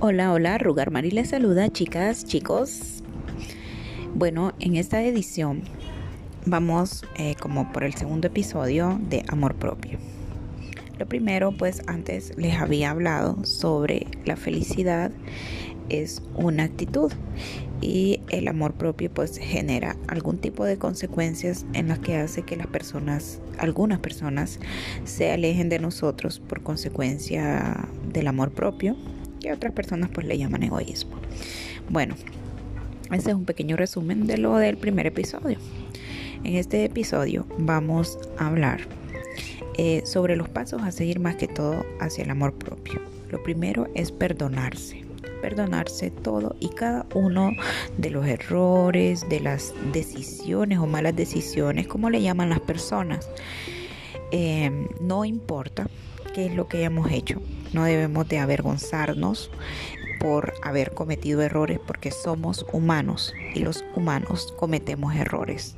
Hola, hola, Rugar Mari les saluda, chicas, chicos. Bueno, en esta edición vamos eh, como por el segundo episodio de Amor Propio. Lo primero, pues antes les había hablado sobre la felicidad es una actitud y el amor propio pues genera algún tipo de consecuencias en las que hace que las personas, algunas personas se alejen de nosotros por consecuencia del amor propio otras personas pues le llaman egoísmo. Bueno, ese es un pequeño resumen de lo del primer episodio. En este episodio vamos a hablar eh, sobre los pasos a seguir más que todo hacia el amor propio. Lo primero es perdonarse perdonarse todo y cada uno de los errores, de las decisiones o malas decisiones, como le llaman las personas. Eh, no importa qué es lo que hayamos hecho, no debemos de avergonzarnos por haber cometido errores porque somos humanos y los humanos cometemos errores.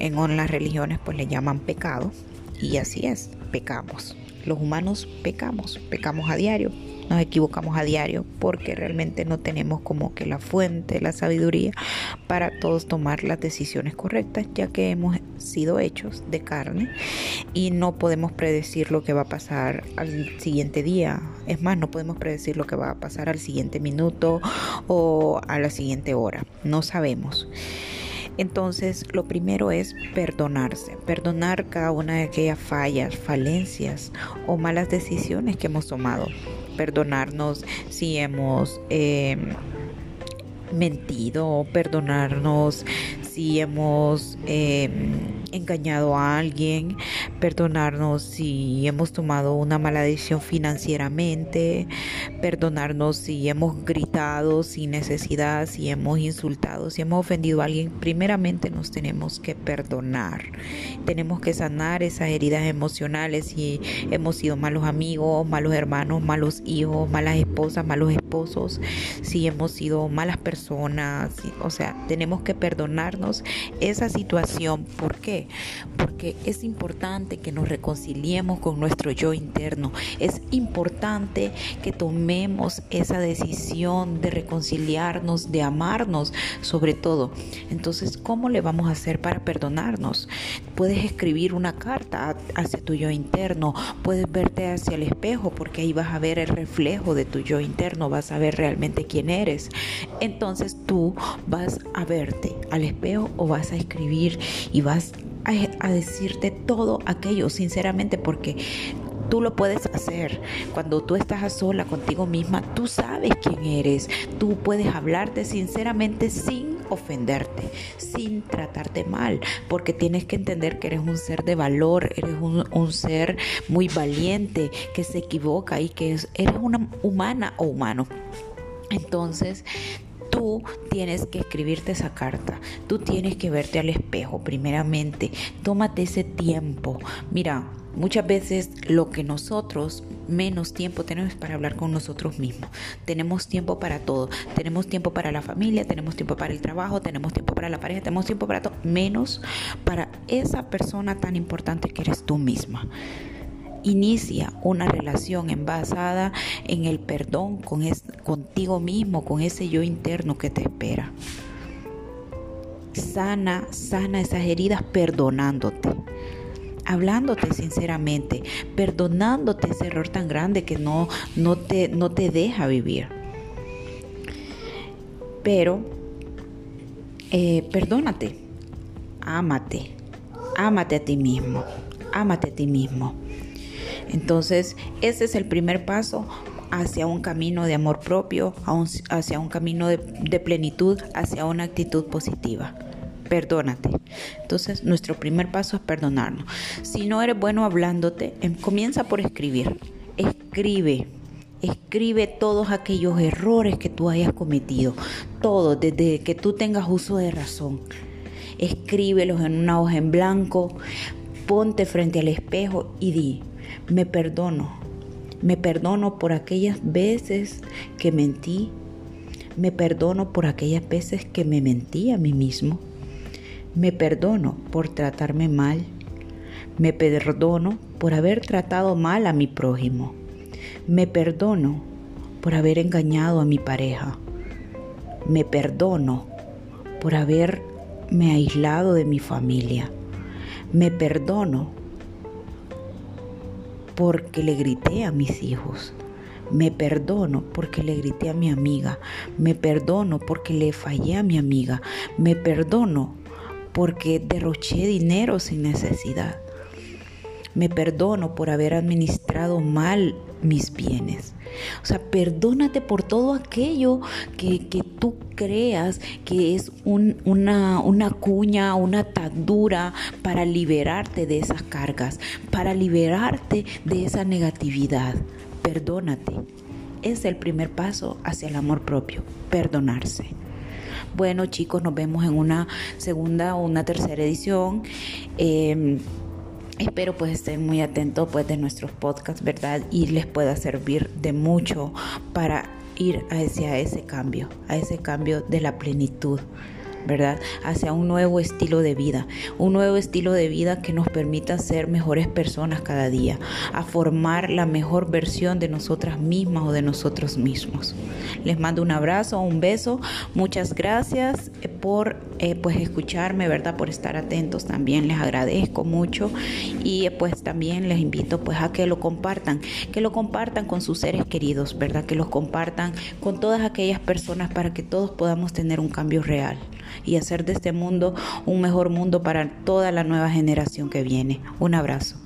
En las religiones pues le llaman pecado y así es, pecamos. Los humanos pecamos, pecamos a diario, nos equivocamos a diario porque realmente no tenemos como que la fuente, la sabiduría para todos tomar las decisiones correctas, ya que hemos sido hechos de carne y no podemos predecir lo que va a pasar al siguiente día. Es más, no podemos predecir lo que va a pasar al siguiente minuto o a la siguiente hora. No sabemos. Entonces, lo primero es perdonarse, perdonar cada una de aquellas fallas, falencias o malas decisiones que hemos tomado. Perdonarnos si hemos eh, mentido, perdonarnos si hemos eh, engañado a alguien, perdonarnos si hemos tomado una mala decisión financieramente, perdonarnos si hemos gritado sin necesidad, si hemos insultado, si hemos ofendido a alguien. Primeramente nos tenemos que perdonar. Tenemos que sanar esas heridas emocionales si hemos sido malos amigos, malos hermanos, malos hijos, malas esposas, malos esposos, si hemos sido malas personas. O sea, tenemos que perdonarnos esa situación. ¿Por qué? Porque es importante que nos reconciliemos con nuestro yo interno. Es importante que tomemos esa decisión de reconciliarnos, de amarnos sobre todo. Entonces, ¿cómo le vamos a hacer para perdonarnos? Puedes escribir una carta hacia tu yo interno, puedes verte hacia el espejo porque ahí vas a ver el reflejo de tu yo interno, vas a ver realmente quién eres. Entonces tú vas a verte al espejo o vas a escribir y vas a, decirte todo aquello sinceramente porque tú lo puedes hacer. Cuando tú estás a sola contigo misma, tú sabes quién eres. Tú puedes hablarte sinceramente sin ofenderte, sin tratarte mal, porque tienes que entender que eres un ser de valor, eres un, un ser muy valiente, que se equivoca y que eres una humana o humano. Entonces, tú tienes que escribirte esa carta, tú tienes que verte al espejo primeramente, tómate ese tiempo. Mira, muchas veces lo que nosotros menos tiempo tenemos para hablar con nosotros mismos. Tenemos tiempo para todo. Tenemos tiempo para la familia, tenemos tiempo para el trabajo, tenemos tiempo para la pareja, tenemos tiempo para todo, menos para esa persona tan importante que eres tú misma. Inicia una relación basada en el perdón con contigo mismo, con ese yo interno que te espera. Sana, sana esas heridas perdonándote hablándote sinceramente, perdonándote ese error tan grande que no, no, te, no te deja vivir. Pero eh, perdónate, ámate, ámate a ti mismo, ámate a ti mismo. Entonces, ese es el primer paso hacia un camino de amor propio, hacia un camino de, plenitud, hacia una actitud positiva. Perdónate. Entonces, nuestro primer paso es perdonarnos. Si no eres bueno hablándote, em, comienza por escribir. Escribe. Escribe todos aquellos errores que tú hayas cometido. Todos, desde que tú tengas uso de razón. Escríbelos en una hoja en blanco. Ponte frente al espejo y di, me perdono. Me perdono por aquellas veces que mentí. Me perdono por aquellas veces que me mentí a mí mismo. Me perdono por tratarme mal. Me perdono por haber tratado mal a mi prójimo. Me perdono por haber engañado a mi pareja. Me perdono por haberme aislado de mi familia. Me perdono porque le grité a mis hijos. Me perdono porque le grité a mi amiga. Me perdono porque le fallé a mi amiga. Me perdono porque derroché dinero sin necesidad. Me perdono por haber administrado mal mis bienes. O sea, perdónate por todo aquello que, tú creas que es una, una cuña, una atadura para liberarte de esas cargas, para liberarte de esa negatividad. Perdónate. Es el primer paso hacia el amor propio, perdonarse. Bueno chicos, nos vemos en una segunda o una tercera edición. Em, espero pues estén muy atentos pues de nuestros podcasts, ¿verdad? Y les pueda servir de mucho para ir hacia ese cambio, a ese cambio de la plenitud. Hacia un nuevo estilo de vida, un nuevo estilo de vida que nos permita ser mejores personas cada día, a formar la mejor versión de nosotras mismas o de nosotros mismos. Les mando un abrazo, un beso, muchas gracias eh, por eh, pues escucharme, ¿verdad? Por estar atentos también, les agradezco mucho y eh, pues también les invito pues a que lo compartan, que lo compartan con sus seres queridos, ¿verdad? Que los compartan con todas aquellas personas para que todos podamos tener un cambio real y hacer de este mundo un mejor mundo para toda la nueva generación que viene. Un abrazo.